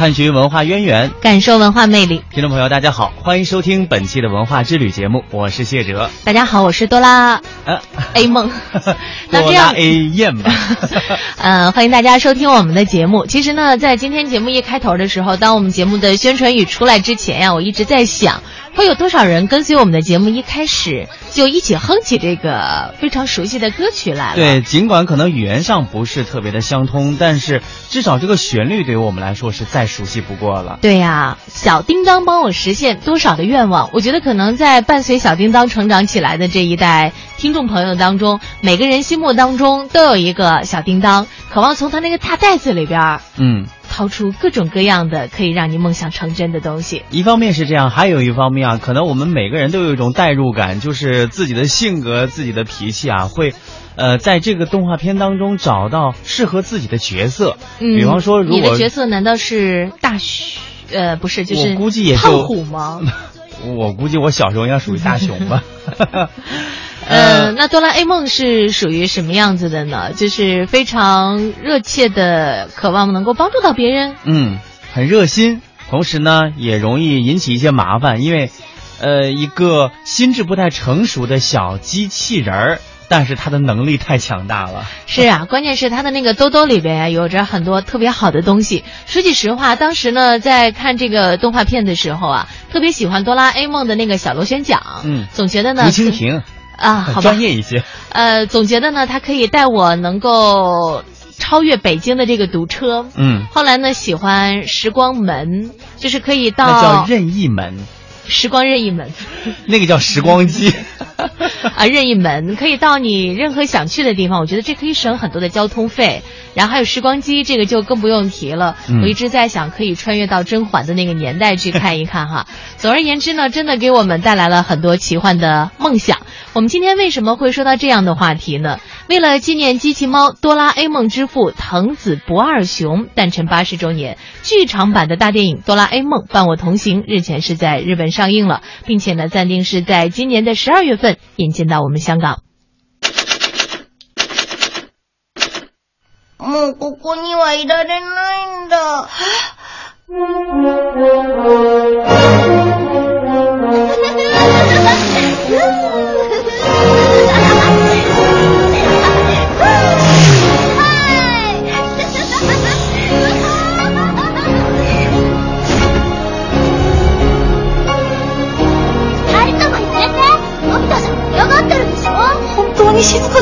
探寻文化渊源，感受文化魅力。听众朋友，大家好，欢迎收听本期的文化之旅节目，我是谢哲。大家好，我是多拉。A 梦，多拉 A 燕吧。嗯，欢迎大家收听我们的节目。其实呢，在今天节目一开头的时候，当我们节目的宣传语出来之前呀，我一直在想。会有多少人跟随我们的节目一开始就一起哼起这个非常熟悉的歌曲来了？对，尽管可能语言上不是特别的相通，但是至少这个旋律对于我们来说是再熟悉不过了。对呀，小叮当帮我实现多少的愿望？我觉得可能在伴随小叮当成长起来的这一代听众朋友当中，每个人心目当中都有一个小叮当，渴望从他那个大袋子里边，嗯。掏出各种各样的可以让你梦想成真的东西。一方面是这样，还有一方面啊，可能我们每个人都有一种代入感，就是自己的性格、自己的脾气啊，会，呃，在这个动画片当中找到适合自己的角色。嗯，比方说，如果你的角色难道是大熊？呃，不是，就是我估计也胖虎吗？我估计我小时候应该属于大熊吧。嗯，那哆啦 A 梦是属于什么样子的呢？就是非常热切的渴望能够帮助到别人。嗯，很热心，同时呢也容易引起一些麻烦，因为，呃，一个心智不太成熟的小机器人儿，但是他的能力太强大了。是啊，关键是他的那个兜兜里边啊，有着很多特别好的东西。说句实话，当时呢在看这个动画片的时候啊，特别喜欢哆啦 A 梦的那个小螺旋桨。嗯，总觉得呢。竹蜻蜓。啊，好吧，专业一些。呃，总觉得呢，它可以带我能够超越北京的这个堵车。嗯。后来呢，喜欢时光门，就是可以到。那叫任意门。时光任意门。那个叫时光机。啊，任意门可以到你任何想去的地方，我觉得这可以省很多的交通费。然后还有时光机，这个就更不用提了。我一直在想，可以穿越到甄嬛的那个年代去看一看哈。总而言之呢，真的给我们带来了很多奇幻的梦想。我们今天为什么会说到这样的话题呢？为了纪念机器猫哆啦 A 梦之父藤子不二雄诞辰八十周年，剧场版的大电影《哆啦 A 梦伴我同行》日前是在日本上映了，并且呢暂定是在今年的十二月份引进到我们香港。もうここにはいられないんだ。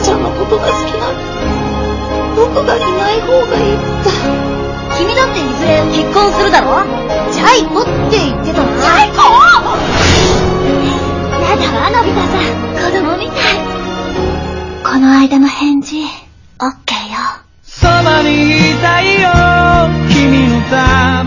ちゃんのことが好きなの。僕がいない方がいいんだ君だっていずれ結婚するだろ？ジャイコって言ってたなジャイコやだわのび太さん。子供みたい。この間の返事オッケーよ。そばにいたいよ君のために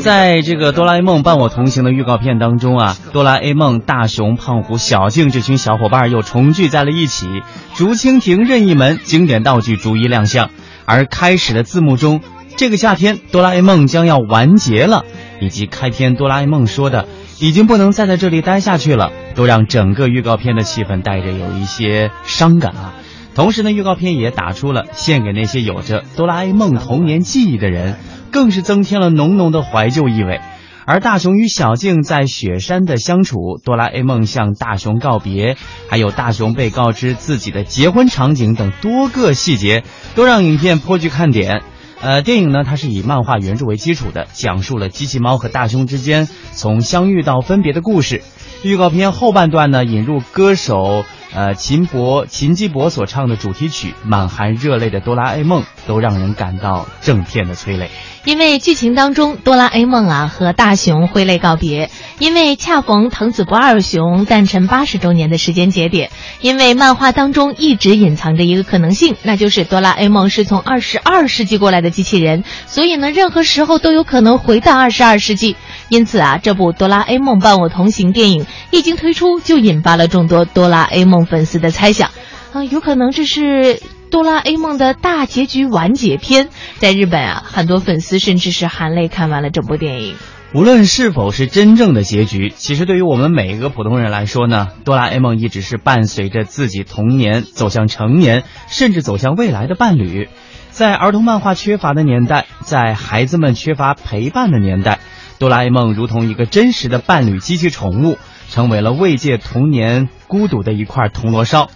在这个哆啦 A 梦伴我同行的预告片当中啊，哆啦 A 梦、大雄、胖虎、小静这群小伙伴又重聚在了一起，竹蜻蜓、任意门经典道具逐一亮相。而开始的字幕中，这个夏天哆啦 A 梦将要完结了，以及开篇哆啦 A 梦说的已经不能再在这里待下去了，都让整个预告片的气氛带着有一些伤感啊。同时呢，预告片也打出了献给那些有着哆啦 A 梦童年记忆的人。更是增添了浓浓的怀旧意味，而大雄与小静在雪山的相处，哆啦 A 梦向大雄告别，还有大雄被告知自己的结婚场景等多个细节，都让影片颇具看点。呃，电影呢，它是以漫画原著为基础的，讲述了机器猫和大雄之间从相遇到分别的故事。预告片后半段呢，引入歌手呃秦博秦基博所唱的主题曲，满含热泪的哆啦 A 梦，都让人感到正片的催泪。因为剧情当中，哆啦 A 梦啊和大雄挥泪告别，因为恰逢藤子不二雄诞辰八十周年的时间节点，因为漫画当中一直隐藏着一个可能性，那就是哆啦 A 梦是从二十二世纪过来的机器人，所以呢，任何时候都有可能回到二十二世纪。因此啊，这部《哆啦 A 梦伴我同行》电影一经推出，就引发了众多哆啦 A 梦粉丝的猜想，啊，有可能这是哆啦 A 梦的大结局完结篇。在日本啊，很多粉丝甚至是含泪看完了整部电影。无论是否是真正的结局，其实对于我们每一个普通人来说呢，哆啦 A 梦一直是伴随着自己童年走向成年，甚至走向未来的伴侣。在儿童漫画缺乏的年代，在孩子们缺乏陪伴的年代。哆啦 A 梦如同一个真实的伴侣机器宠物，成为了慰藉童年孤独的一块铜锣烧。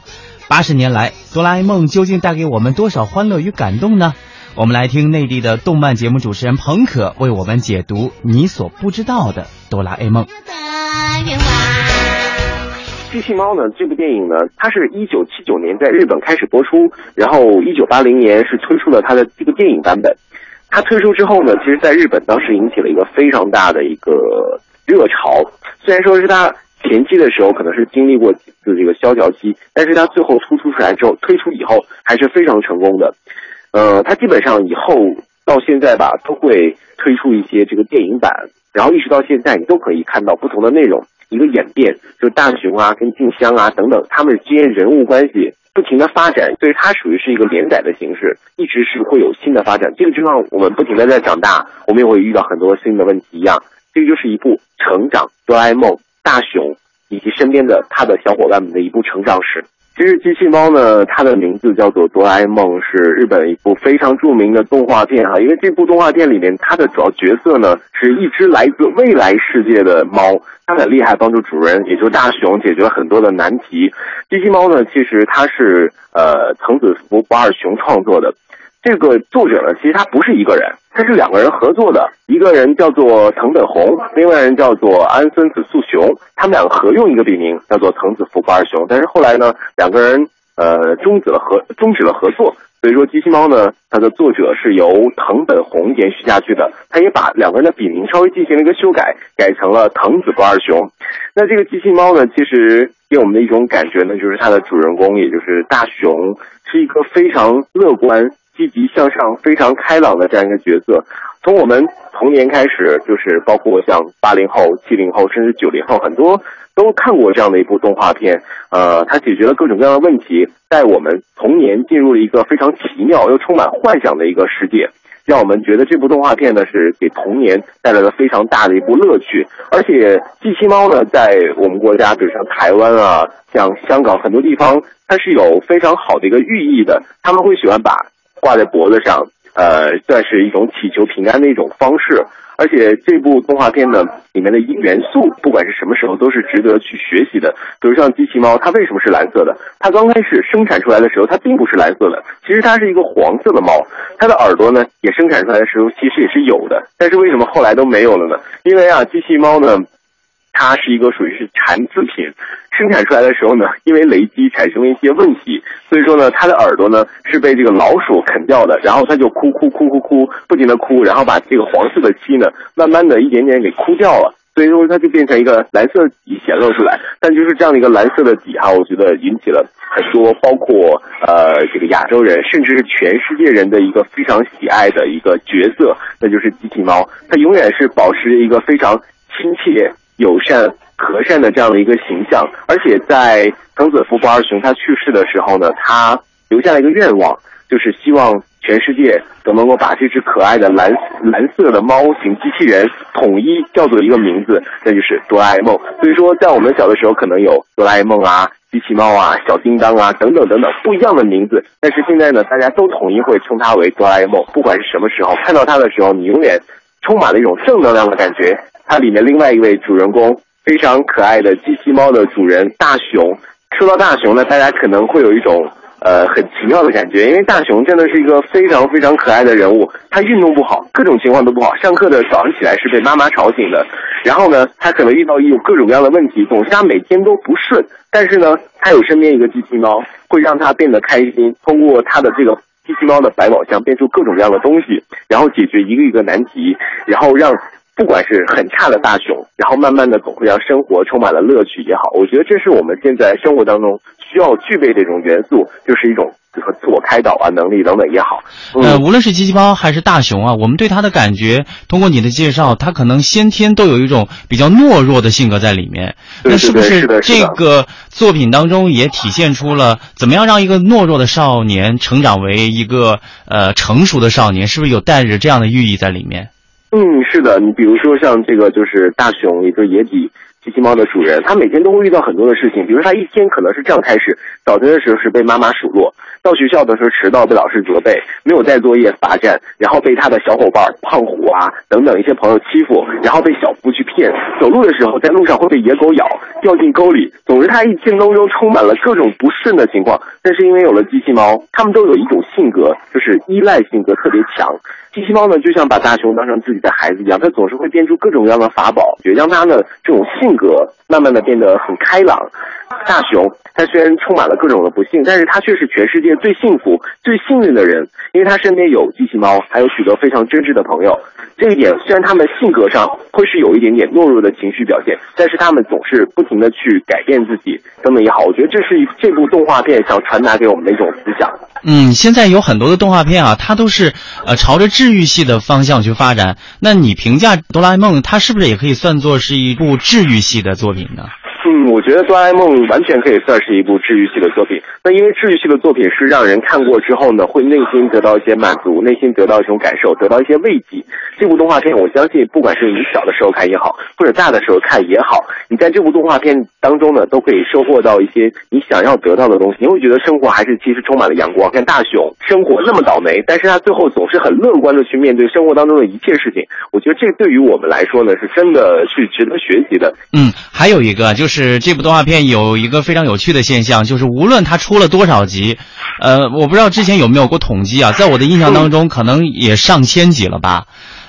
八十年来，哆啦 A 梦究竟带给我们多少欢乐与感动呢？我们来听内地的动漫节目主持人彭可为我们解读你所不知道的哆啦 A 梦。机器猫呢？这部电影呢，它是一九七九年在日本开始播出，然后一九八零年是推出了它的这个电影版本。它推出之后呢，其实在日本当时引起了一个非常大的一个热潮。虽然说是它前期的时候可能是经历过几次这个萧条期，但是它最后突出出来之后，推出以后还是非常成功的。呃，它基本上以后到现在吧，都会推出一些这个电影版，然后一直到现在，你都可以看到不同的内容一个演变，就是大雄啊跟静香啊等等他们之间人物关系。不停的发展，所以它属于是一个连载的形式，一直是会有新的发展。这个就像我们不停的在长大，我们也会遇到很多新的问题一样。这个就是一部成长，哆啦 A 梦、大雄以及身边的他的小伙伴们的一部成长史。其实机器猫呢，它的名字叫做哆啦 A 梦，是日本一部非常著名的动画片哈。因为这部动画片里面，它的主要角色呢是一只来自未来世界的猫，它很厉害，帮助主人，也就是大雄解决了很多的难题。机器猫呢，其实它是呃藤子福不二雄创作的。这个作者呢，其实他不是一个人，他是两个人合作的。一个人叫做藤本弘，另外人叫做安孙子素雄，他们两个合用一个笔名，叫做藤子福不二雄。但是后来呢，两个人呃终止了合终止了合作，所以说机器猫呢，它的作者是由藤本弘延续下去的。他也把两个人的笔名稍微进行了一个修改，改成了藤子不二雄。那这个机器猫呢，其实给我们的一种感觉呢，就是它的主人公，也就是大雄，是一个非常乐观。积极向上、非常开朗的这样一个角色，从我们童年开始，就是包括像八零后、七零后，甚至九零后，很多都看过这样的一部动画片。呃，它解决了各种各样的问题，带我们童年进入了一个非常奇妙又充满幻想的一个世界，让我们觉得这部动画片呢是给童年带来了非常大的一部乐趣。而且，机器猫呢，在我们国家，比如像台湾啊、像香港很多地方，它是有非常好的一个寓意的，他们会喜欢把。挂在脖子上，呃，算是一种祈求平安的一种方式。而且这部动画片呢，里面的元素，不管是什么时候，都是值得去学习的。比如像机器猫，它为什么是蓝色的？它刚开始生产出来的时候，它并不是蓝色的，其实它是一个黄色的猫。它的耳朵呢，也生产出来的时候，其实也是有的。但是为什么后来都没有了呢？因为啊，机器猫呢。它是一个属于是残次品，生产出来的时候呢，因为雷击产生了一些问题，所以说呢，它的耳朵呢是被这个老鼠啃掉的，然后它就哭哭哭哭哭，不停的哭，然后把这个黄色的漆呢，慢慢的一点点给哭掉了，所以说它就变成一个蓝色底显露出来。但就是这样的一个蓝色的底哈，我觉得引起了很多，包括呃这个亚洲人，甚至是全世界人的一个非常喜爱的一个角色，那就是机器猫。它永远是保持一个非常亲切。友善、和善的这样的一个形象，而且在藤子福不二雄他去世的时候呢，他留下了一个愿望，就是希望全世界都能够把这只可爱的蓝蓝色的猫型机器人统一叫做一个名字，那就是哆啦 A 梦。所以说，在我们小的时候，可能有哆啦 A 梦啊、机器猫啊、小叮当啊等等等等不一样的名字，但是现在呢，大家都统一会称它为哆啦 A 梦。不管是什么时候看到它的时候，你永远充满了一种正能量的感觉。它里面另外一位主人公非常可爱的机器猫的主人大雄，说到大雄呢，大家可能会有一种呃很奇妙的感觉，因为大雄真的是一个非常非常可爱的人物。他运动不好，各种情况都不好。上课的早上起来是被妈妈吵醒的，然后呢，他可能遇到一种各种各样的问题，总是他每天都不顺。但是呢，他有身边一个机器猫，会让他变得开心。通过他的这个机器猫的百宝箱，变出各种各样的东西，然后解决一个一个难题，然后让。不管是很差的大熊，然后慢慢的总会让生活充满了乐趣也好，我觉得这是我们现在生活当中需要具备的一种元素，就是一种和自我开导啊能力等等也好。呃，无论是机器猫还是大熊啊，我们对它的感觉，通过你的介绍，它可能先天都有一种比较懦弱的性格在里面。那是不是这个作品当中也体现出了怎么样让一个懦弱的少年成长为一个呃成熟的少年？是不是有带着这样的寓意在里面？嗯，是的，你比如说像这个就是大熊，也就是野比机器猫的主人，他每天都会遇到很多的事情，比如他一天可能是这样开始：早晨的时候是被妈妈数落，到学校的时候迟到被老师责备，没有带作业罚站，然后被他的小伙伴胖虎啊等等一些朋友欺负，然后被小夫去骗，走路的时候在路上会被野狗咬，掉进沟里。总之，他一天当中充满了各种不顺的情况。但是因为有了机器猫，他们都有一种性格，就是依赖性格特别强。机器猫呢，就像把大熊当成自己的孩子一样，它总是会变出各种各样的法宝，也让它的这种性格慢慢的变得很开朗。大熊，它虽然充满了各种的不幸，但是它却是全世界最幸福、最幸运的人，因为他身边有机器猫，还有许多非常真挚的朋友。这一点虽然他们性格上会是有一点点懦弱的情绪表现，但是他们总是不停的去改变自己，等等也好，我觉得这是这部动画片想传达给我们的一种思想。嗯，现在有很多的动画片啊，它都是呃朝着治愈系的方向去发展。那你评价《哆啦 A 梦》，它是不是也可以算作是一部治愈系的作品呢？嗯，我觉得《哆啦 A 梦》完全可以算是一部治愈系的作品。那因为治愈系的作品是让人看过之后呢，会内心得到一些满足，内心得到一种感受，得到一些慰藉。这部动画片，我相信不管是你小的时候看也好，或者大的时候看也好，你在这部动画片当中呢，都可以收获到一些你想要得到的东西。你会觉得生活还是其实充满了阳光。看大雄生活那么倒霉，但是他最后总是很乐观的去面对生活当中的一切事情。我觉得这对于我们来说呢，是真的是值得学习的。嗯，还有一个就是。是这部动画片有一个非常有趣的现象，就是无论它出了多少集，呃，我不知道之前有没有过统计啊，在我的印象当中，可能也上千集了吧，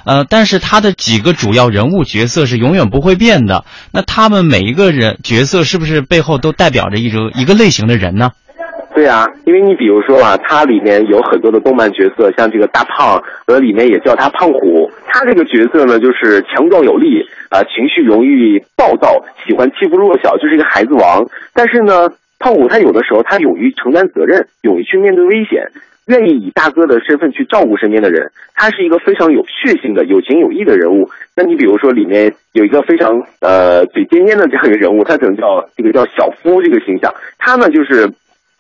呃，但是他的几个主要人物角色是永远不会变的。那他们每一个人角色是不是背后都代表着一种一个类型的人呢？对啊，因为你比如说啊，它里面有很多的动漫角色，像这个大胖，呃，里面也叫他胖虎。他这个角色呢，就是强壮有力啊，情绪容易暴躁，喜欢欺负弱小，就是一个孩子王。但是呢，胖虎他有的时候他勇于承担责任，勇于去面对危险，愿意以大哥的身份去照顾身边的人。他是一个非常有血性的、有情有义的人物。那你比如说里面有一个非常呃嘴尖尖的这样一个人物，他可能叫这个叫小夫这个形象。他呢就是。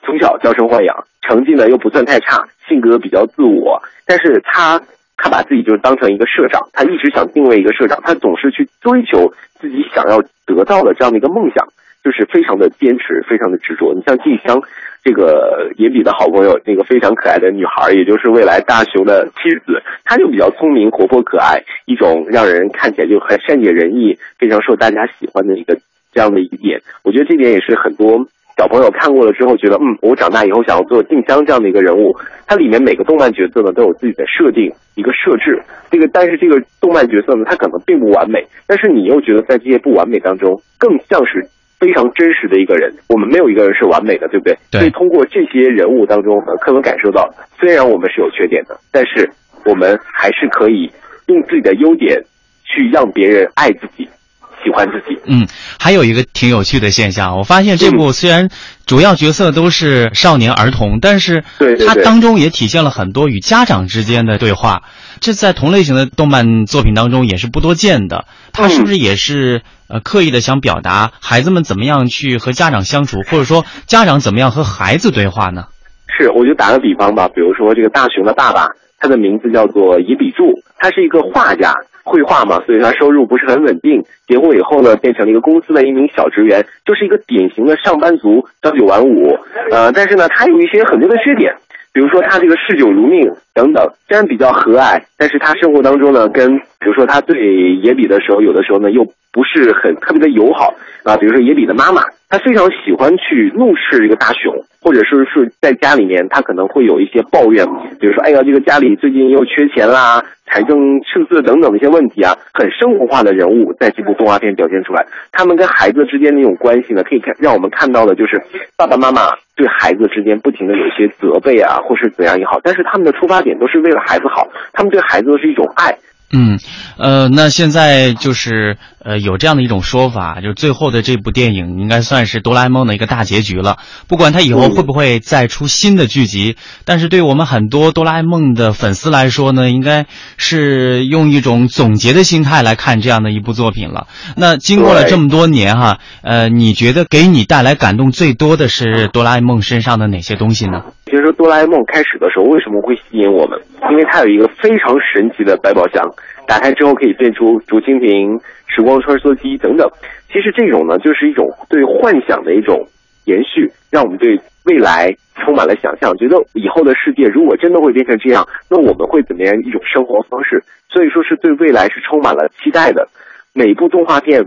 从小娇生惯养，成绩呢又不算太差，性格比较自我。但是他，他把自己就当成一个社长，他一直想定位一个社长，他总是去追求自己想要得到的这样的一个梦想，就是非常的坚持，非常的执着。你像静香，这个野比的好朋友，那个非常可爱的女孩，也就是未来大雄的妻子，她就比较聪明、活泼、可爱，一种让人看起来就很善解人意、非常受大家喜欢的一个这样的一点。我觉得这点也是很多。小朋友看过了之后，觉得嗯，我长大以后想要做静香这样的一个人物。它里面每个动漫角色呢都有自己的设定，一个设置。这个但是这个动漫角色呢，它可能并不完美，但是你又觉得在这些不完美当中，更像是非常真实的一个人。我们没有一个人是完美的，对不对？对。所以通过这些人物当中，我们可能感受到，虽然我们是有缺点的，但是我们还是可以用自己的优点去让别人爱自己。喜欢自己。嗯，还有一个挺有趣的现象，我发现这部虽然主要角色都是少年儿童，但是它当中也体现了很多与家长之间的对话。这在同类型的动漫作品当中也是不多见的。他是不是也是呃刻意的想表达孩子们怎么样去和家长相处，或者说家长怎么样和孩子对话呢？是，我就打个比方吧，比如说这个大熊的爸爸，他的名字叫做伊比柱，他是一个画家。绘画嘛，所以他收入不是很稳定。结婚以后呢，变成了一个公司的一名小职员，就是一个典型的上班族，朝九晚五。呃，但是呢，他有一些很多的缺点。比如说他这个嗜酒如命等等，虽然比较和蔼，但是他生活当中呢，跟比如说他对野比的时候，有的时候呢又不是很特别的友好啊。比如说野比的妈妈，她非常喜欢去怒斥这个大雄，或者是是在家里面，她可能会有一些抱怨，比如说哎呀，这个家里最近又缺钱啦，财政赤字等等的一些问题啊，很生活化的人物在这部动画片表现出来，他们跟孩子之间那种关系呢，可以看让我们看到的就是爸爸妈妈对孩子之间不停的有一些责备啊。或是怎样也好，但是他们的出发点都是为了孩子好，他们对孩子都是一种爱。嗯，呃，那现在就是呃有这样的一种说法，就是最后的这部电影应该算是哆啦 A 梦的一个大结局了。不管它以后会不会再出新的剧集，但是对我们很多哆啦 A 梦的粉丝来说呢，应该是用一种总结的心态来看这样的一部作品了。那经过了这么多年哈，呃，你觉得给你带来感动最多的是哆啦 A 梦身上的哪些东西呢？其实哆啦 A 梦开始的时候为什么会吸引我们？因为它有一个非常神奇的百宝箱，打开之后可以变出竹蜻蜓、时光穿梭机等等。其实这种呢，就是一种对幻想的一种延续，让我们对未来充满了想象，觉得以后的世界如果真的会变成这样，那我们会怎么样一种生活方式？所以说是对未来是充满了期待的。每部动画片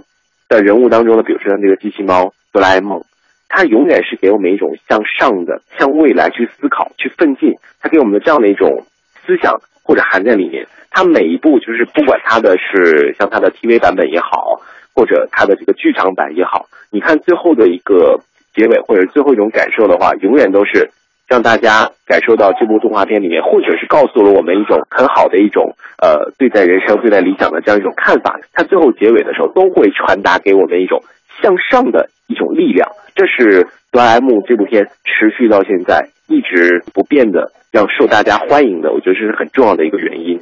的人物当中呢，比如说像这个机器猫哆啦 A 梦。它永远是给我们一种向上的、向未来去思考、去奋进。它给我们的这样的一种思想或者含在里面。它每一部就是不管它的是像它的 TV 版本也好，或者它的这个剧场版也好，你看最后的一个结尾或者最后一种感受的话，永远都是让大家感受到这部动画片里面，或者是告诉了我们一种很好的一种呃对待人生、对待理想的这样一种看法。它最后结尾的时候都会传达给我们一种向上的一种力量。这是哆啦 A 梦这部片持续到现在一直不变的，让受大家欢迎的，我觉得这是很重要的一个原因。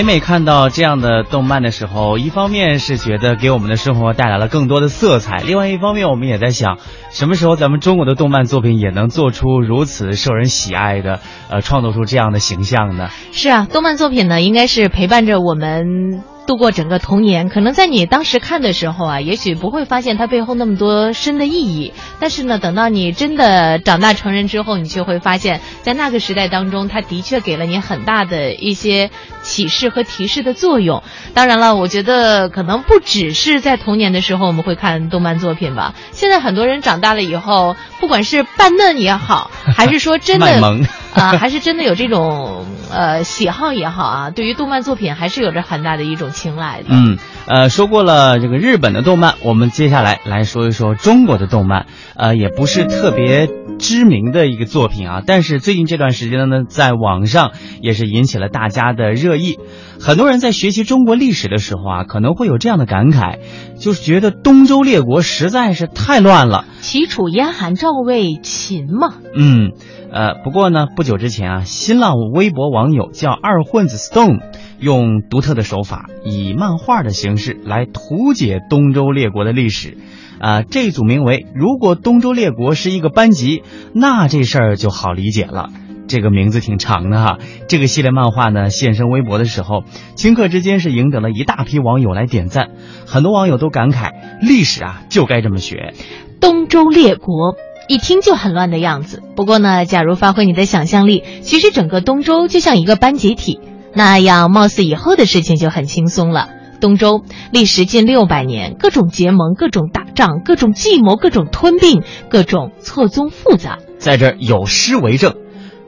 每每看到这样的动漫的时候，一方面是觉得给我们的生活带来了更多的色彩，另外一方面我们也在想，什么时候咱们中国的动漫作品也能做出如此受人喜爱的，呃，创作出这样的形象呢？是啊，动漫作品呢，应该是陪伴着我们。度过整个童年，可能在你当时看的时候啊，也许不会发现它背后那么多深的意义。但是呢，等到你真的长大成人之后，你就会发现，在那个时代当中，它的确给了你很大的一些启示和提示的作用。当然了，我觉得可能不只是在童年的时候我们会看动漫作品吧。现在很多人长大了以后，不管是扮嫩也好，还是说真的啊，还是真的有这种呃喜好也好啊，对于动漫作品还是有着很大的一种。青睐的，嗯，呃，说过了这个日本的动漫，我们接下来来说一说中国的动漫，呃，也不是特别知名的一个作品啊，但是最近这段时间呢，在网上也是引起了大家的热议。很多人在学习中国历史的时候啊，可能会有这样的感慨，就是觉得东周列国实在是太乱了。齐楚燕韩赵魏秦嘛，嗯，呃，不过呢，不久之前啊，新浪微博网友叫二混子 Stone。用独特的手法，以漫画的形式来图解东周列国的历史，啊，这组名为“如果东周列国是一个班级，那这事儿就好理解了”。这个名字挺长的哈。这个系列漫画呢，现身微博的时候，顷刻之间是赢得了一大批网友来点赞。很多网友都感慨，历史啊，就该这么学。东周列国一听就很乱的样子。不过呢，假如发挥你的想象力，其实整个东周就像一个班集体。那样，貌似以后的事情就很轻松了。东周历时近六百年，各种结盟，各种打仗，各种计谋，各种吞并，各种错综复杂。在这儿有诗为证：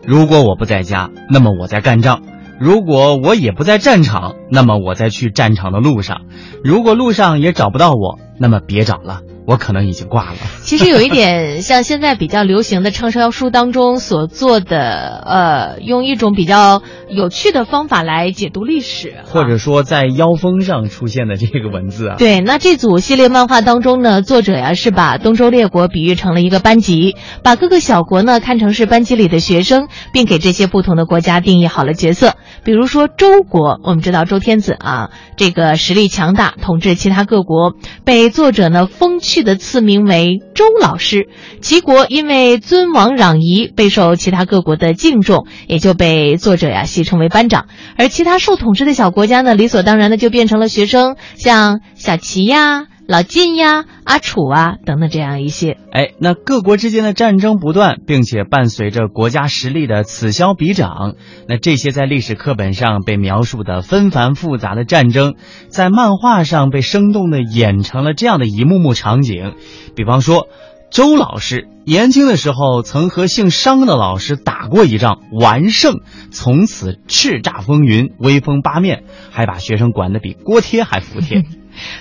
如果我不在家，那么我在干仗；如果我也不在战场，那么我在去战场的路上；如果路上也找不到我，那么别找了。我可能已经挂了。其实有一点像现在比较流行的畅销书当中所做的，呃，用一种比较有趣的方法来解读历史，或者说在腰封上出现的这个文字啊。对，那这组系列漫画当中呢，作者呀是把东周列国比喻成了一个班级，把各个小国呢看成是班级里的学生，并给这些不同的国家定义好了角色。比如说周国，我们知道周天子啊，这个实力强大，统治其他各国，被作者呢封。去去的赐名为周老师，齐国因为尊王攘夷，备受其他各国的敬重，也就被作者呀戏称为班长。而其他受统治的小国家呢，理所当然的就变成了学生，像小齐呀。老晋呀，阿楚啊，等等，这样一些。哎，那各国之间的战争不断，并且伴随着国家实力的此消彼长。那这些在历史课本上被描述的纷繁复杂的战争，在漫画上被生动的演成了这样的一幕幕场景。比方说，周老师年轻的时候曾和姓商的老师打过一仗，完胜，从此叱咤风云，威风八面，还把学生管得比锅贴还服帖。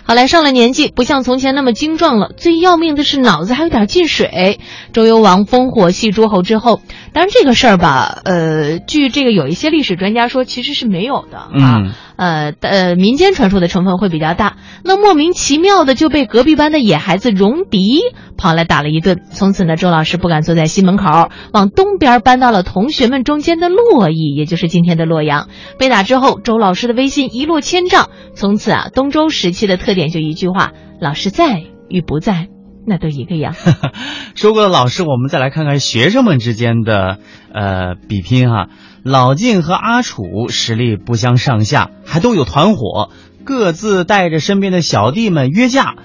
好来，上了年纪，不像从前那么精壮了。最要命的是脑子还有点进水。周幽王烽火戏诸侯之后，当然这个事儿吧，呃，据这个有一些历史专家说，其实是没有的啊。呃呃，民间传说的成分会比较大。那莫名其妙的就被隔壁班的野孩子戎狄跑来打了一顿。从此呢，周老师不敢坐在西门口，往东边搬到了同学们中间的洛邑，也就是今天的洛阳。被打之后，周老师的威信一落千丈。从此啊，东周时期的特点就一句话：老师在与不在，那都一个样。说过了老师，我们再来看看学生们之间的呃比拼哈。老晋和阿楚实力不相上下，还都有团伙，各自带着身边的小弟们约架，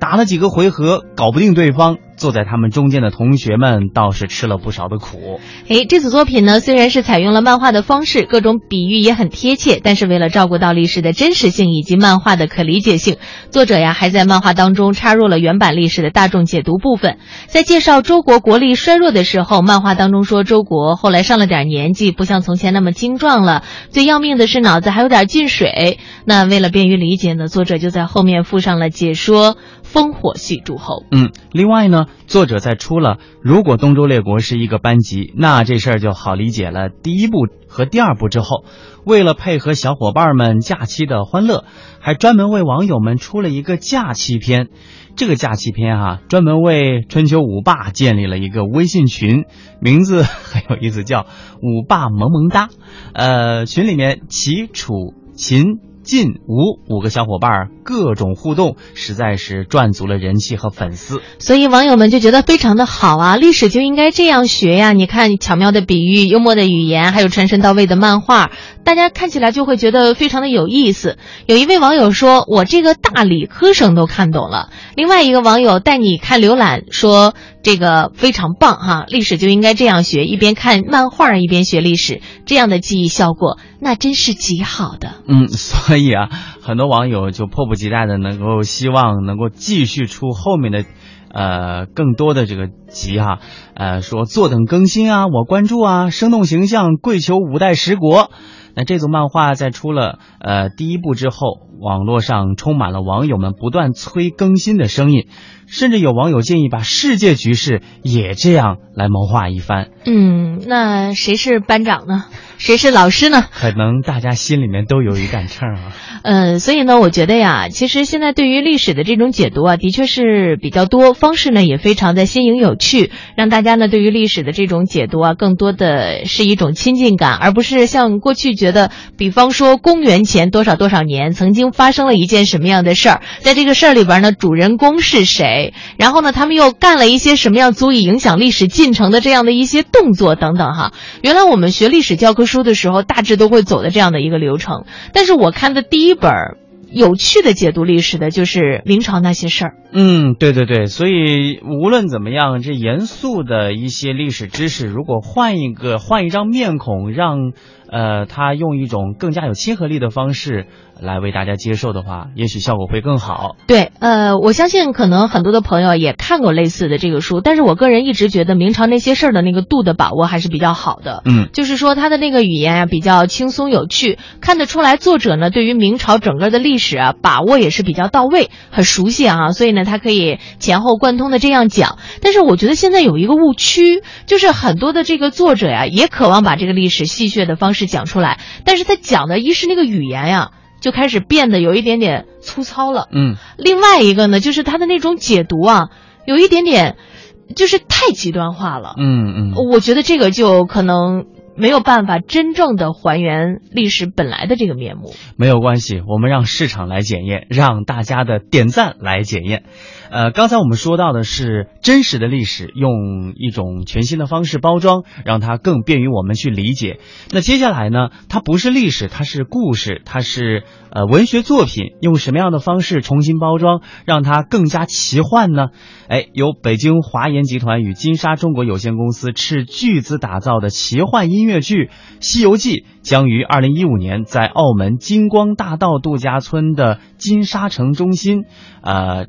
打了几个回合，搞不定对方。坐在他们中间的同学们倒是吃了不少的苦。哎，这组作品呢，虽然是采用了漫画的方式，各种比喻也很贴切，但是为了照顾到历史的真实性以及漫画的可理解性，作者呀还在漫画当中插入了原版历史的大众解读部分。在介绍周国国力衰弱的时候，漫画当中说周国后来上了点年纪，不像从前那么精壮了，最要命的是脑子还有点进水。那为了便于理解呢，作者就在后面附上了解说。烽火戏诸侯。嗯，另外呢，作者在出了如果东周列国是一个班级，那这事儿就好理解了。第一部和第二部之后，为了配合小伙伴们假期的欢乐，还专门为网友们出了一个假期篇。这个假期篇啊，专门为春秋五霸建立了一个微信群，名字很有意思，叫“五霸萌萌哒”。呃，群里面齐楚。秦。晋吴五个小伙伴儿各种互动，实在是赚足了人气和粉丝，所以网友们就觉得非常的好啊！历史就应该这样学呀！你看巧妙的比喻、幽默的语言，还有传神到位的漫画，大家看起来就会觉得非常的有意思。有一位网友说：“我这个大理科生都看懂了。”另外一个网友带你看浏览说。这个非常棒哈，历史就应该这样学，一边看漫画一边学历史，这样的记忆效果那真是极好的。嗯，所以啊，很多网友就迫不及待的能够希望能够继续出后面的，呃，更多的这个集哈，呃，说坐等更新啊，我关注啊，生动形象，跪求五代十国。那这组漫画在出了呃第一部之后，网络上充满了网友们不断催更新的声音，甚至有网友建议把世界局势也这样来谋划一番。嗯，那谁是班长呢？谁是老师呢？可能大家心里面都有一杆秤啊。嗯，所以呢，我觉得呀，其实现在对于历史的这种解读啊，的确是比较多，方式呢也非常的新颖有趣，让大家呢对于历史的这种解读啊，更多的是一种亲近感，而不是像过去觉得，比方说公元前多少多少年曾经发生了一件什么样的事儿，在这个事儿里边呢，主人公是谁，然后呢，他们又干了一些什么样足以影响历史进程的这样的一些动作等等哈。原来我们学历史教科。书的时候，大致都会走的这样的一个流程。但是我看的第一本有趣的解读历史的，就是明朝那些事儿。嗯，对对对。所以无论怎么样，这严肃的一些历史知识，如果换一个换一张面孔，让呃他用一种更加有亲和力的方式。来为大家接受的话，也许效果会更好。对，呃，我相信可能很多的朋友也看过类似的这个书，但是我个人一直觉得明朝那些事儿的那个度的把握还是比较好的。嗯，就是说他的那个语言啊比较轻松有趣，看得出来作者呢对于明朝整个的历史啊把握也是比较到位，很熟悉啊，所以呢他可以前后贯通的这样讲。但是我觉得现在有一个误区，就是很多的这个作者呀也渴望把这个历史戏谑的方式讲出来，但是他讲的一是那个语言呀。就开始变得有一点点粗糙了，嗯，另外一个呢，就是他的那种解读啊，有一点点，就是太极端化了，嗯嗯，我觉得这个就可能。没有办法真正的还原历史本来的这个面目，没有关系，我们让市场来检验，让大家的点赞来检验。呃，刚才我们说到的是真实的历史，用一种全新的方式包装，让它更便于我们去理解。那接下来呢？它不是历史，它是故事，它是呃文学作品，用什么样的方式重新包装，让它更加奇幻呢？哎，由北京华研集团与金沙中国有限公司斥巨资打造的奇幻音乐剧《西游记》将于二零一五年在澳门金光大道度假村的金沙城中心，呃。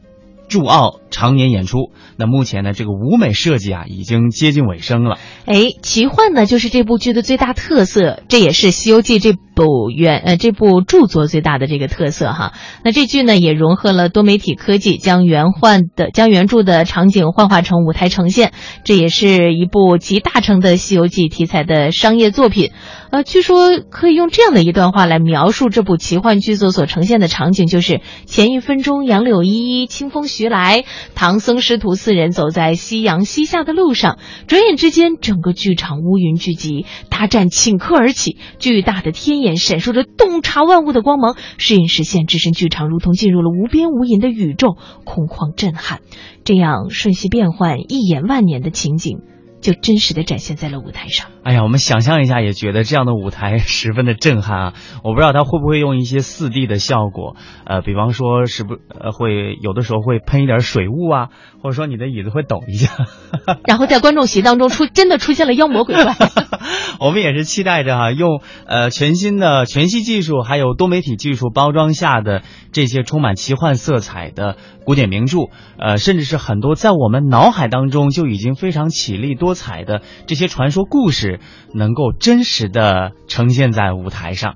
驻澳常年演出，那目前呢，这个舞美设计啊已经接近尾声了。哎，奇幻呢就是这部剧的最大特色，这也是《西游记》这部原呃这部著作最大的这个特色哈。那这剧呢也融合了多媒体科技，将原幻的将原著的场景幻化成舞台呈现，这也是一部集大成的《西游记》题材的商业作品。呃，据说可以用这样的一段话来描述这部奇幻剧作所呈现的场景，就是前一分钟杨柳依依，清风徐来，唐僧师徒四人走在夕阳西下的路上，转眼之间，整个剧场乌云聚集，大战顷刻而起，巨大的天眼闪烁着洞察万物的光芒，摄影师现置身剧场，如同进入了无边无垠的宇宙，空旷震撼，这样瞬息变幻、一眼万年的情景。就真实的展现在了舞台上。哎呀，我们想象一下，也觉得这样的舞台 十分的震撼啊！我不知道他会不会用一些四 D 的效果，呃，比方说是不呃会有的时候会喷一点水雾啊，或者说你的椅子会抖一下，然后在观众席当中出真的出现了妖魔鬼怪。我们也是期待着哈，用呃全新的全息技术还有多媒体技术包装下的这些充满奇幻色彩的古典名著，呃，甚至是很多在我们脑海当中就已经非常绮丽多彩的这些传说故事，能够真实的呈现在舞台上。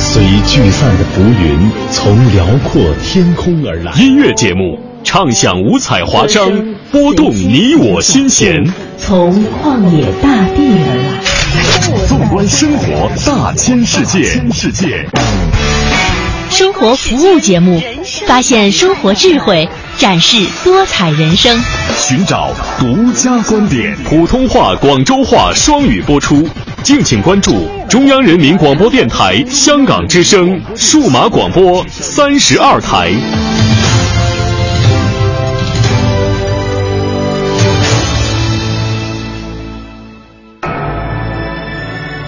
随聚散的浮云，从辽阔天空而来。音乐节目。唱响五彩华章，拨动你我心弦。从旷野大地而来，纵观生活大千世界。世界。生活服务节目，发现生活智慧，展示多彩人生，寻找独家观点。普通话、广州话双语播出，敬请关注中央人民广播电台香港之声数码广播三十二台。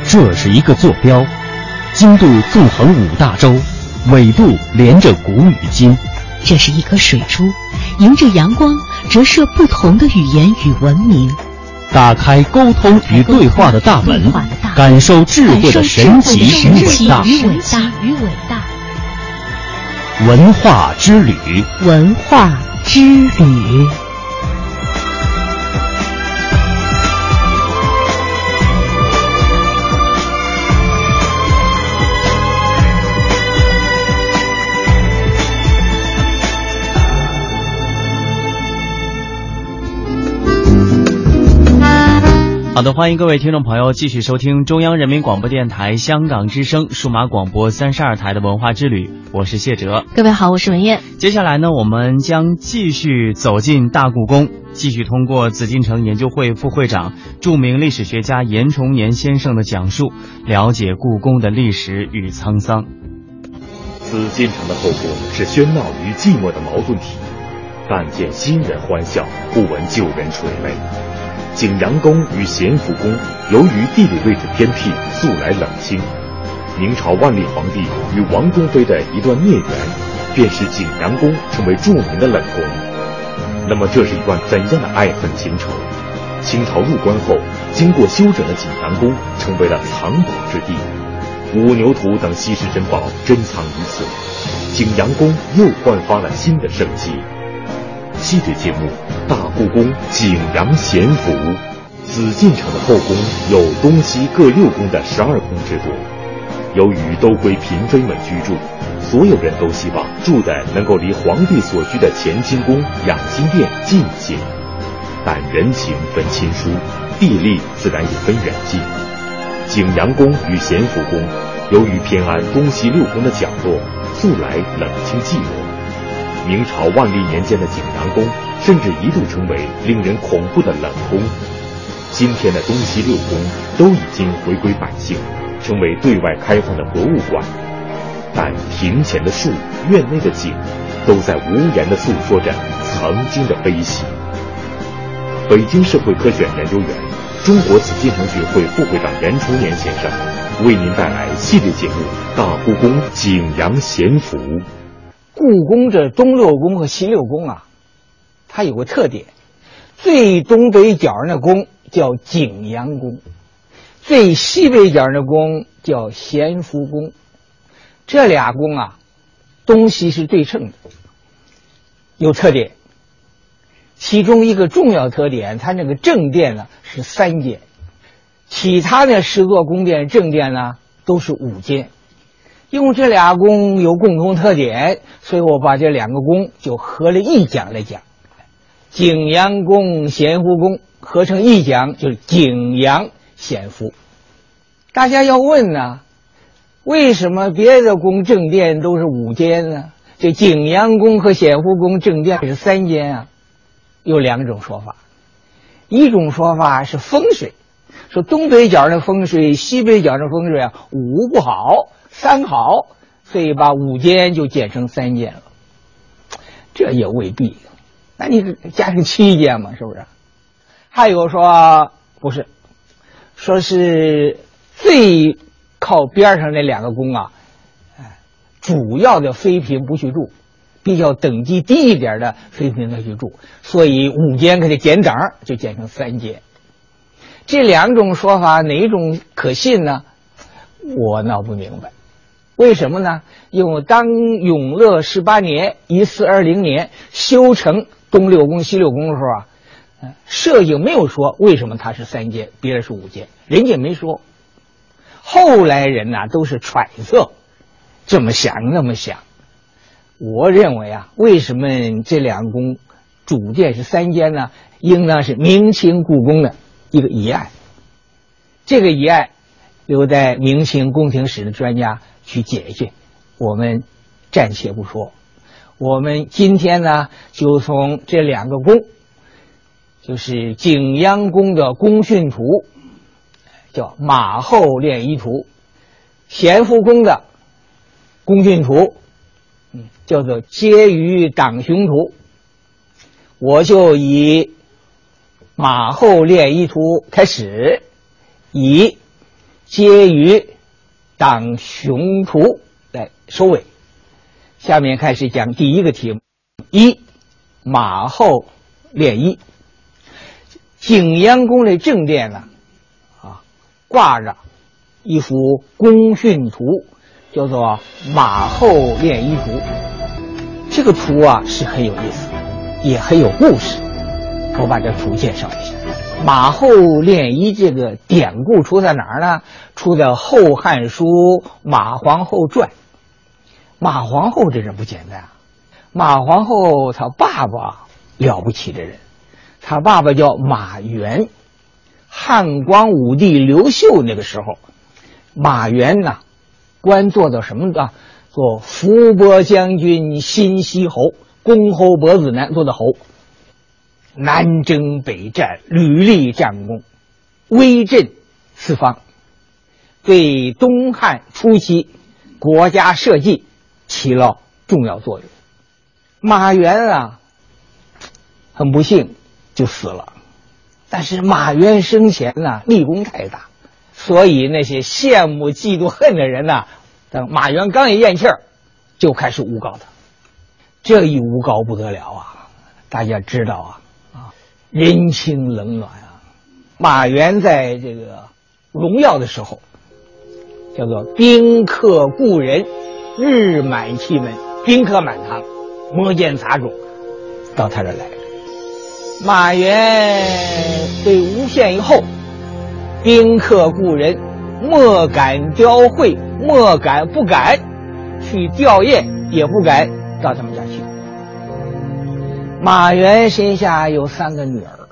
这是一个坐标，经度纵横五大洲，纬度连着古与今。这是一颗水珠，迎着阳光折射不同的语言与文明。打开沟通与对话的大门，感受智慧的神奇与伟大。与伟大。文化之旅，文化之旅。好的，欢迎各位听众朋友继续收听中央人民广播电台香港之声数码广播三十二台的文化之旅，我是谢哲。各位好，我是文燕。接下来呢，我们将继续走进大故宫，继续通过紫禁城研究会副会长、著名历史学家严崇年先生的讲述，了解故宫的历史与沧桑。紫禁城的后宫是喧闹与寂寞的矛盾体，但见新人欢笑，不闻旧人垂泪。景阳宫与咸福宫由于地理位置偏僻，素来冷清。明朝万历皇帝与王宫妃的一段孽缘，便使景阳宫成为著名的冷宫。那么，这是一段怎样的爱恨情仇？清朝入关后，经过修整的景阳宫成为了藏宝之地，五牛图等稀世珍宝珍藏于此，景阳宫又焕发了新的生机。系列节目《大故宫景阳咸福》，紫禁城的后宫有东西各六宫的十二宫之多。由于都归嫔妃们居住，所有人都希望住的能够离皇帝所居的乾清宫、养心殿近一些。但人情分亲疏，地利自然也分远近。景阳宫与咸福宫，由于偏安东西六宫的角落，素来冷清寂寞。明朝万历年间的景阳宫，甚至一度成为令人恐怖的冷宫。今天的东西六宫都已经回归百姓，成为对外开放的博物馆。但庭前的树、院内的景，都在无言地诉说着曾经的悲喜。北京社会科学院研究员、中国紫禁城学会副会长严崇年先生，为您带来系列节目《大故宫景阳咸福》。故宫这东六宫和西六宫啊，它有个特点，最东北角那宫叫景阳宫，最西北角那宫叫咸福宫。这俩宫啊，东西是对称的，有特点。其中一个重要特点，它那个正殿呢是三间，其他的十座宫殿正殿呢都是五间。因为这俩宫有共同特点，所以我把这两个宫就合了一讲来讲。景阳宫、咸福宫合成一讲，就是景阳咸福。大家要问呢，为什么别的宫正殿都是五间呢？这景阳宫和咸福宫正殿是三间啊？有两种说法。一种说法是风水，说东北角的风水、西北角的风水啊，五不好，三好，所以把五间就减成三间了。这也未必，那你加上七间嘛，是不是？还有说不是，说是最靠边上那两个宫啊，主要的妃嫔不去住，比较等级低一点的妃嫔才去住，所以五间给它减档，就减成三间。这两种说法哪种可信呢？我闹不明白。为什么呢？因为当永乐十八年（一四二零年）修成东六宫、西六宫的时候啊，摄影没有说为什么它是三间，别人是五间，人家没说。后来人呐都是揣测，这么想那么想。我认为啊，为什么这两宫主殿是三间呢？应当是明清故宫的一个疑案。这个疑案留在明清宫廷史的专家。去解决，我们暂且不说。我们今天呢，就从这两个宫，就是景阳宫的宫训图，叫马后练衣图；咸福宫的宫训图，嗯，叫做接鱼党雄图。我就以马后练衣图开始，以接于。党雄图来收尾，下面开始讲第一个题目：一马后练衣。景阳宫的正殿呢，啊，挂着一幅功训图，叫做《马后练衣图》。这个图啊是很有意思，也很有故事。我把这图介绍一下。马后练衣这个典故出在哪儿呢？出在《后汉书·马皇后传》。马皇后这人不简单啊！马皇后她爸爸了不起的人，他爸爸叫马援。汉光武帝刘秀那个时候，马援呐，官做到什么的？做伏波将军、新息侯、公侯伯子男，做的侯。南征北战，屡立战功，威震四方，对东汉初期国家社稷起了重要作用。马援啊，很不幸就死了。但是马援生前呢，立功太大，所以那些羡慕、嫉妒、恨的人呢，等马援刚一咽气儿，就开始诬告他。这一诬告不得了啊！大家知道啊。人情冷暖啊！马原在这个荣耀的时候，叫做宾客故人，日满气门，宾客满堂，摩肩擦踵，到他这来。马原被诬陷以后，宾客故人莫敢雕会，莫敢不敢去吊唁，也不敢到他们家去。马原身下有三个女儿，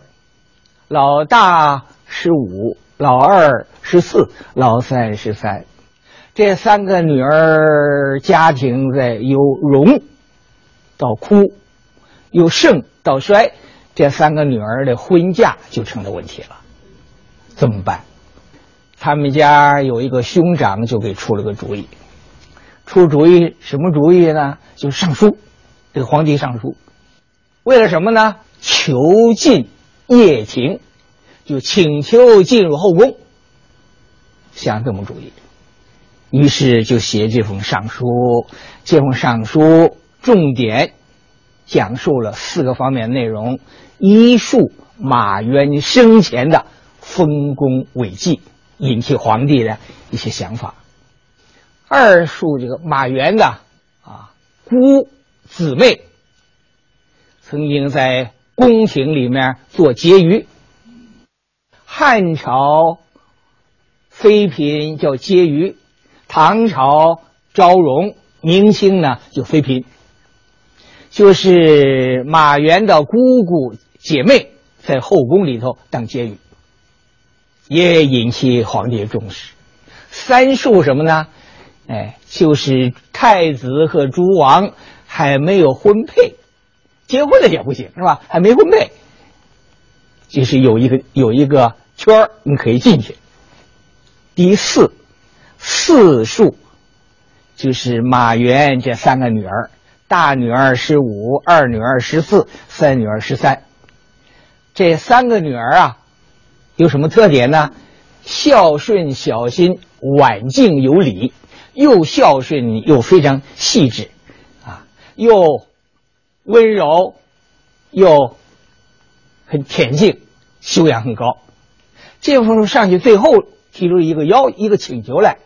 老大十五，老二十四，老三十三。这三个女儿家庭在由荣到枯，由盛到衰，这三个女儿的婚嫁就成了问题了。怎么办？他们家有一个兄长就给出了个主意，出主意什么主意呢？就上书，这个皇帝上书。为了什么呢？囚禁叶廷，就请求进入后宫。想这么主意，于是就写这封上书。这封上书重点讲述了四个方面内容：一述马渊生前的丰功伟绩，引起皇帝的一些想法；二述这个马援的啊姑姊妹。曾经在宫廷里面做婕妤，汉朝妃嫔叫婕妤，唐朝昭容，明清呢就妃嫔，就是马原的姑姑姐妹在后宫里头当婕妤，也引起皇帝重视。三述什么呢？哎，就是太子和诸王还没有婚配。结婚了也不行是吧？还没婚配，就是有一个有一个圈，你可以进去。第四，四庶，就是马援这三个女儿，大女儿十五，二女儿十四，三女儿十三。这三个女儿啊，有什么特点呢？孝顺、小心、婉静有礼，又孝顺又非常细致，啊，又温柔，又很恬静，修养很高。这时候上去最后提出一个要一个请求来，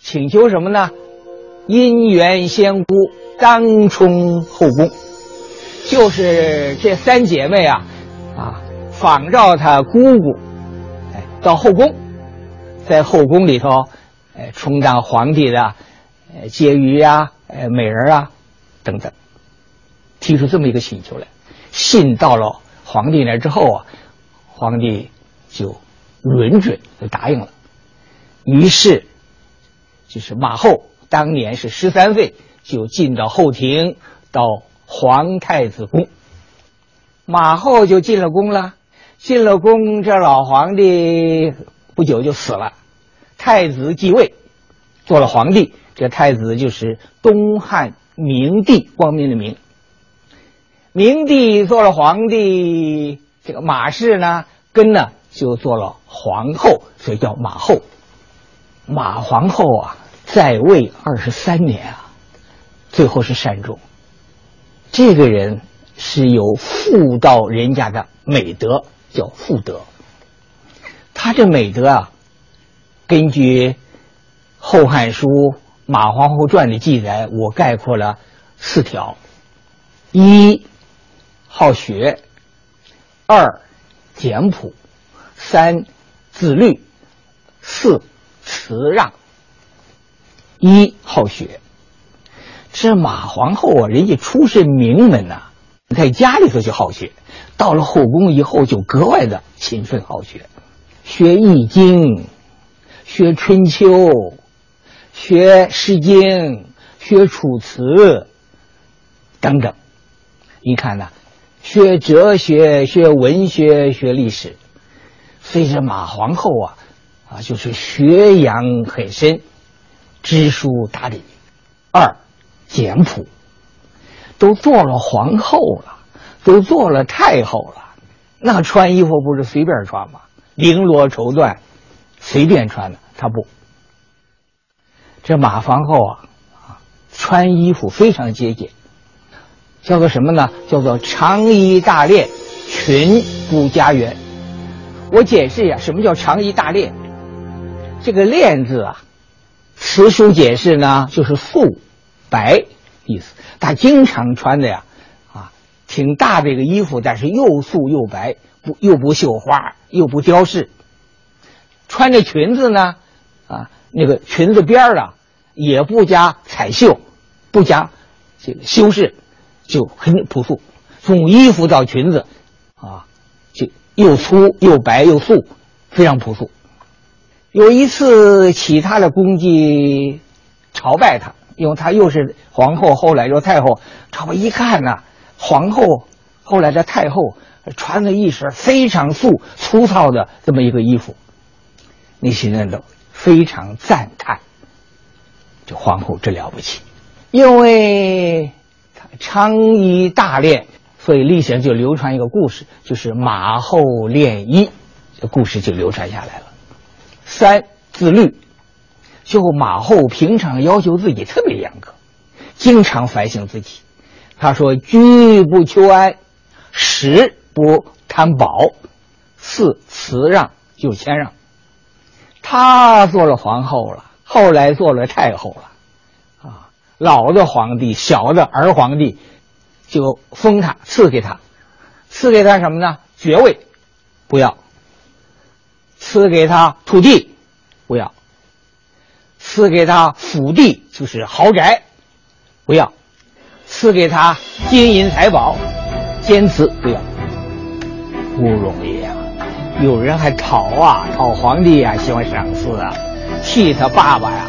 请求什么呢？姻缘仙姑当充后宫，就是这三姐妹啊，啊。仿照她姑姑，哎，到后宫，在后宫里头，哎，充当皇帝的，呃，婕妤呀，呃，美人啊，等等，提出这么一个请求来。信到了皇帝那之后啊，皇帝就允准，就答应了。于是，就是马后当年是十三岁，就进到后庭，到皇太子宫。马后就进了宫了。进了宫，这老皇帝不久就死了，太子继位，做了皇帝。这太子就是东汉明帝，光明的明。明帝做了皇帝，这个马氏呢，跟呢就做了皇后，所以叫马后。马皇后啊，在位二十三年啊，最后是善终。这个人是有妇道人家的美德。叫妇德，他这美德啊，根据《后汉书·马皇后传》的记载，我概括了四条：一好学，二简朴，三自律，四辞让。一好学，这马皇后啊，人家出身名门呐，在家里头就好学。到了后宫以后，就格外的勤奋好学，学易经，学春秋，学诗经，学楚辞等等。你看呢，学哲学，学文学，学历史。所以这马皇后啊，啊，就是学养很深，知书达理。二，简朴，都做了皇后了。都做了太后了，那穿衣服不是随便穿吗？绫罗绸缎，随便穿的。她不，这马皇后啊，啊，穿衣服非常节俭，叫做什么呢？叫做长衣大练，裙不加辕。我解释一下，什么叫长衣大练？这个“练”字啊，词书解释呢，就是素白意思。他经常穿的呀。啊挺大的一个衣服，但是又素又白，不又不绣花，又不雕饰。穿着裙子呢，啊，那个裙子边儿啊，也不加彩绣，不加这个修饰，就很朴素。从衣服到裙子，啊，就又粗又白又素，非常朴素。有一次，其他的宫妓朝拜他，因为他又是皇后，后来又太后，朝拜一看呢。皇后后来的太后穿了一身非常素粗糙的这么一个衣服，那些人都非常赞叹，这皇后真了不起，因为昌衣大练，所以历史上就流传一个故事，就是马后练衣，这故事就流传下来了。三自律，就马后平常要求自己特别严格，经常反省自己。他说：“居不求安，食不贪饱，四辞让就谦让。他做了皇后了，后来做了太后了，老的皇帝、小的儿皇帝，就封他，赐给他，赐给他什么呢？爵位，不要；赐给他土地，不要；赐给他府地，就是豪宅，不要。”赐给他金银财宝，坚持不要，不容易啊！有人还讨啊，讨皇帝啊，喜欢赏赐啊，替他爸爸呀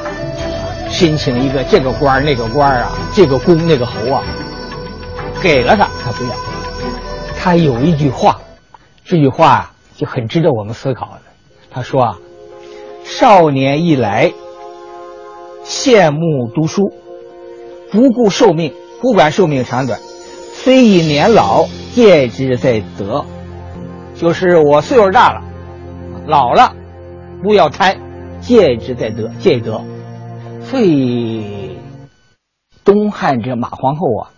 申请一个这个官那个官啊，这个公那个侯啊，给了他他不要。他有一句话，这句话就很值得我们思考的。他说啊，少年一来，羡慕读书，不顾寿命，不管寿命长短，虽已年老，戒之在德。就是我岁数大了，老了，不要贪，戒之在德，戒德。所以，东汉这马皇后啊，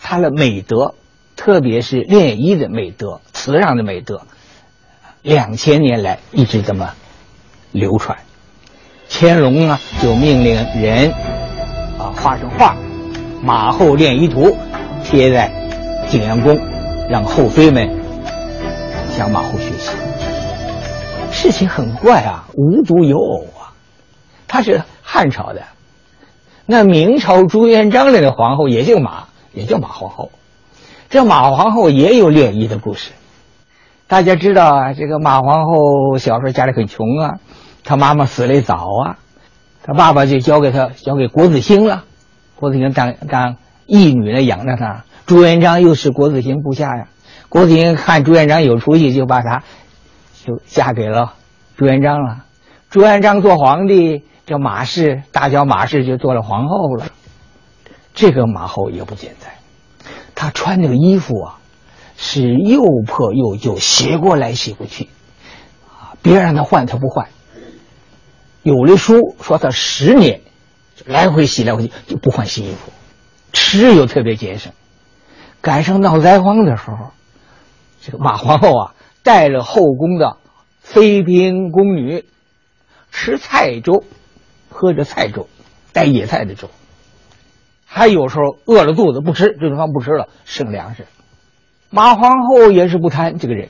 她的美德，特别是练衣的美德、慈让的美德，两千年来一直这么流传。乾隆呢，就命令人啊画上画，马后练衣图，贴在景阳宫，让后妃们。向马后学习，事情很怪啊，无独有偶啊，他是汉朝的，那明朝朱元璋的那皇后也叫马，也叫马皇后，这马皇后也有练衣的故事。大家知道啊，这个马皇后小时候家里很穷啊，她妈妈死的早啊，她爸爸就交给她交给国子兴了，国子兴当当义女来养着她。朱元璋又是国子兴部下呀。郭子兴看朱元璋有出息，就把她就嫁给了朱元璋了。朱元璋做皇帝，叫马氏大小马氏就做了皇后了。这个马后也不简单，她穿的衣服啊，是又破又旧，洗过来洗过去，啊，别让她换她不换。有的书说她十年来回洗来回去就不换新衣服，吃又特别节省，赶上闹灾荒的时候。这个马皇后啊，带着后宫的妃嫔宫女吃菜粥，喝着菜粥，带野菜的粥。还有时候饿了肚子不吃这顿饭不吃了，剩粮食。马皇后也是不贪这个人，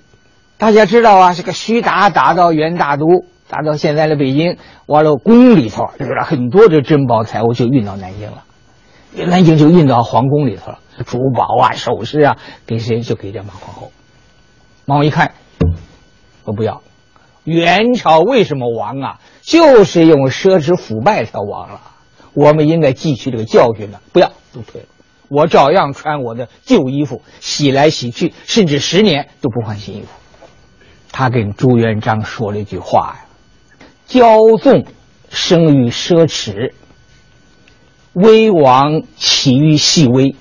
大家知道啊，这个徐达打到元大都，打到现在的北京，完了宫里头，这个很多的珍宝财物就运到南京了，南京就运到皇宫里头了，珠宝啊、首饰啊，给谁就给这马皇后。马王一看，我不要。元朝为什么亡啊？就是用奢侈腐败才亡了。我们应该汲取这个教训呢。不要都退了，我照样穿我的旧衣服，洗来洗去，甚至十年都不换新衣服。他跟朱元璋说了一句话呀：“骄纵生于奢侈，威王起于细微，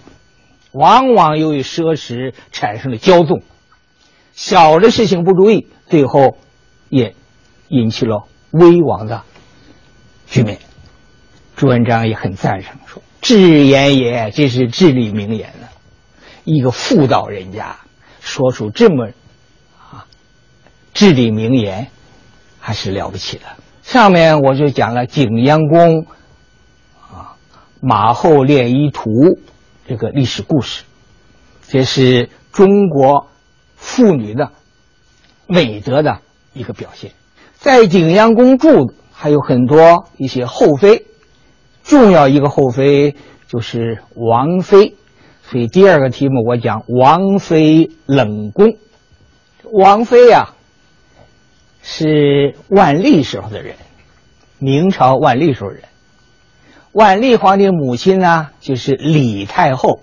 往往由于奢侈产生了骄纵。”小的事情不注意，最后也引起了危亡的局面。朱元璋也很赞赏，说：“至言也，这是至理名言了。一个妇道人家说出这么啊至理名言，还是了不起的。”上面我就讲了景阳宫啊马后练衣图这个历史故事，这是中国。妇女的美德的一个表现，在景阳宫住的还有很多一些后妃，重要一个后妃就是王妃，所以第二个题目我讲王妃冷宫。王妃呀，是万历时候的人，明朝万历时候人。万历皇帝母亲呢，就是李太后，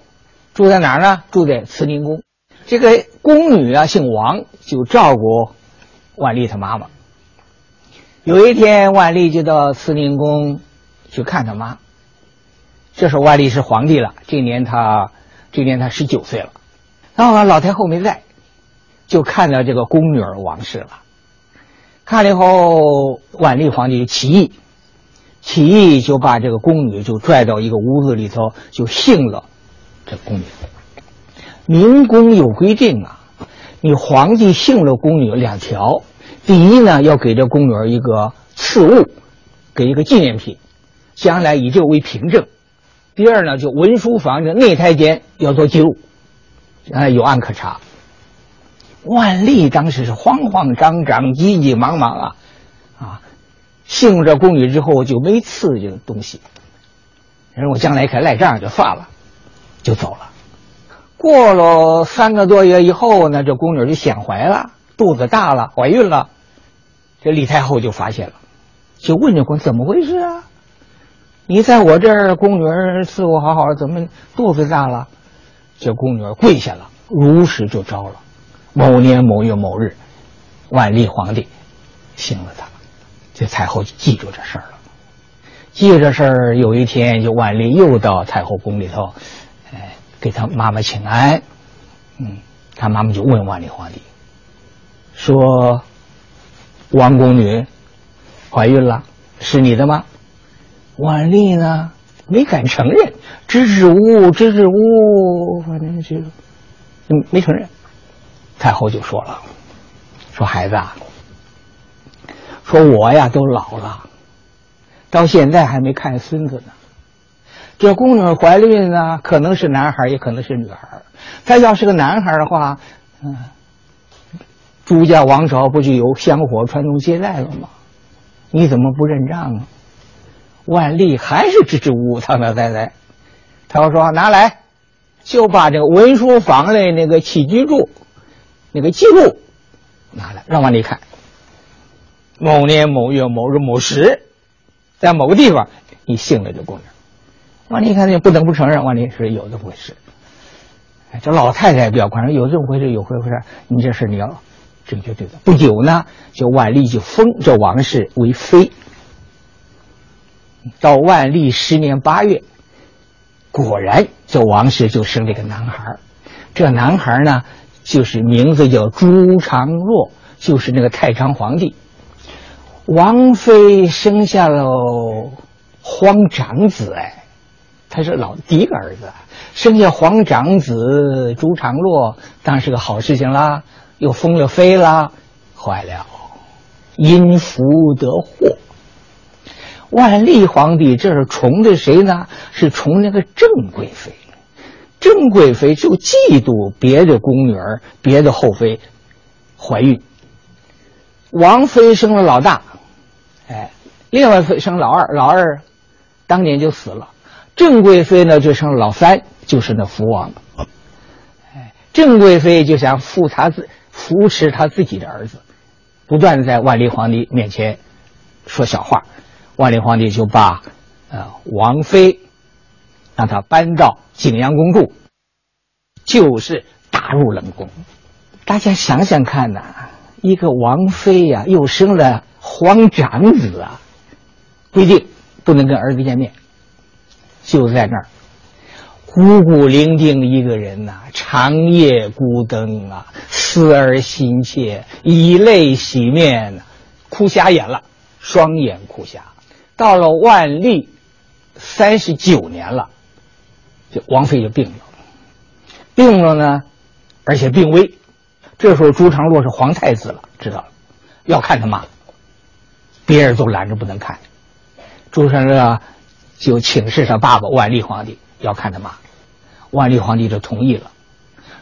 住在哪儿呢？住在慈宁宫。这个宫女啊，姓王，就照顾万历他妈妈。有一天，万历就到慈宁宫去看他妈。这时候，万历是皇帝了，这年他这年他十九岁了。然后老太后没在，就看到这个宫女儿王氏了。看了以后，万历皇帝就起义，起义就把这个宫女就拽到一个屋子里头，就性了这宫女。明宫有规定啊，你皇帝幸了宫女两条，第一呢要给这宫女一个赐物，给一个纪念品，将来以这个为凭证；第二呢就文书房的内太监要做记录，啊有案可查。万历当时是慌慌张张、急急忙忙啊，啊，幸这宫女之后就没赐这个东西，人我将来可赖账就算了，就走了。过了三个多月以后呢，这宫女就显怀了，肚子大了，怀孕了。这李太后就发现了，就问这宫怎么回事啊？你在我这儿，宫女伺候好好的，怎么肚子大了？这宫女跪下了，如实就招了。某年某月某日，万历皇帝醒了他，这太后就记住这事儿了。记着这事儿，有一天就万历又到太后宫里头，给他妈妈请安。嗯，他妈妈就问万历皇帝说：“王宫女怀孕了，是你的吗？”万历呢没敢承认，支支吾吾，支支吾吾，反正就嗯没承认。太后就说了：“说孩子啊，说我呀都老了。”到现在还没看孙子呢，这宫女怀孕呢，可能是男孩，也可能是女孩。她要是个男孩的话，嗯，朱家王朝不就有香火传宗接代了吗？你怎么不认账啊？万历还是支支吾吾，堂堂呆呆。他说：“拿来，就把这个文书房的那个起居注那个记录拿来，让万历看。某年某月某日某时。”在某个地方，你姓了这姑娘，万历一看，不能不承认，万历是有这么回事。哎，这老太太比较宽容，有这么回事，有回事，你这事你要正确对待。不久呢，就万历就封这王氏为妃。到万历十年八月，果然这王氏就生了一个男孩这男孩呢，就是名字叫朱常洛，就是那个太常皇帝。王妃生下了皇长子，哎，他是老第一个儿子，生下皇长子朱常洛，当然是个好事情啦，又封了妃啦，坏了，因福得祸。万历皇帝这是宠的谁呢？是宠那个郑贵妃，郑贵妃就嫉妒别的宫女儿、别的后妃怀孕，王妃生了老大。哎，另外妃生老二，老二当年就死了。郑贵妃呢就生老三，就是那福王。哎，郑贵妃就想扶他自扶持他自己的儿子，不断的在万历皇帝面前说小话。万历皇帝就把呃王妃让他搬到景阳宫住，就是打入冷宫。大家想想看呐，一个王妃呀，又生了。皇长子啊，规定不能跟儿子见面，就在那儿孤孤零零一个人呐，长夜孤灯啊，思儿心切，以泪洗面，哭瞎眼了，双眼哭瞎。到了万历三十九年了，这王妃就病了，病了呢，而且病危。这时候朱常洛是皇太子了，知道了，要看他妈。别人都拦着不能看，朱常洛就请示他爸爸万历皇帝要看他妈，万历皇帝就同意了。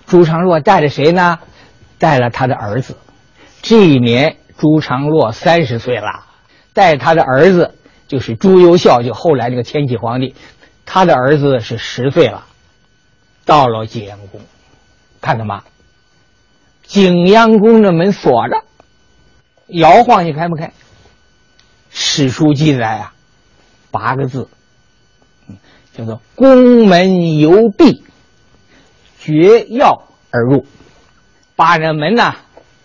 朱常洛带着谁呢？带了他的儿子。这一年朱常洛三十岁了，带他的儿子就是朱由校，就后来那个天启皇帝，他的儿子是十岁了，到了景阳宫看他妈。景阳宫的门锁着，摇晃也开不开？史书记载啊，八个字，叫做“宫门有闭，绝钥而入”。把这门呢，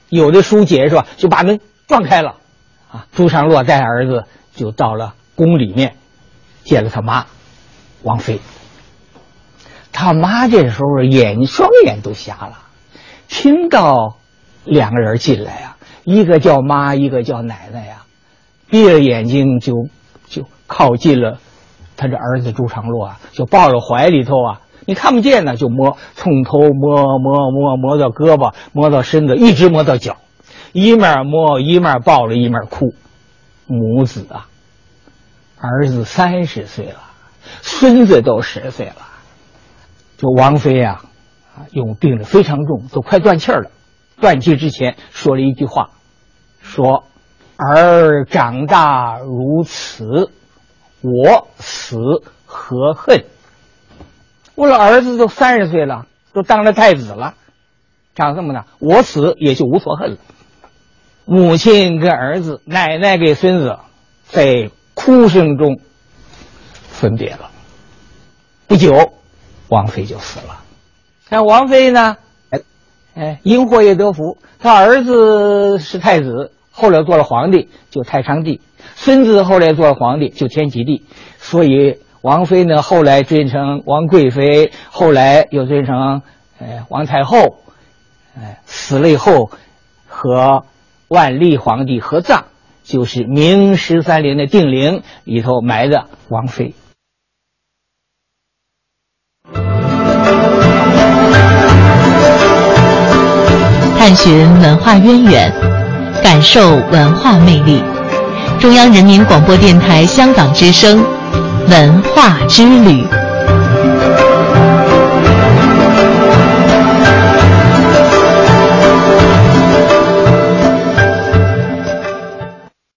有的书解释说，就把门撞开了。啊，朱常洛带儿子就到了宫里面，见了他妈，王妃。他妈这时候眼双眼都瞎了，听到两个人进来啊，一个叫妈，一个叫奶奶呀。闭着眼睛就就靠近了他这儿子朱常洛啊，就抱着怀里头啊，你看不见呢，就摸，从头摸摸摸摸到胳膊，摸到身子，一直摸到脚，一面摸一面抱着，一面哭。母子啊，儿子三十岁了，孙子都十岁了，就王妃啊，啊，病得非常重，都快断气了，断气之前说了一句话，说。儿长大如此，我死何恨？我的儿子都三十岁了，都当了太子了，长这么大，我死也就无所恨了。母亲跟儿子，奶奶给孙子，在哭声中分别了。不久，王妃就死了。看王妃呢，哎，哎，因祸也得福。他儿子是太子，后来做了皇帝，就太昌帝；孙子后来做了皇帝，就天启帝。所以王妃呢，后来追成王贵妃，后来又追成呃王太后。哎，死了以后，和万历皇帝合葬，就是明十三陵的定陵里头埋的王妃。探寻文化渊源，感受文化魅力。中央人民广播电台香港之声，文化之旅。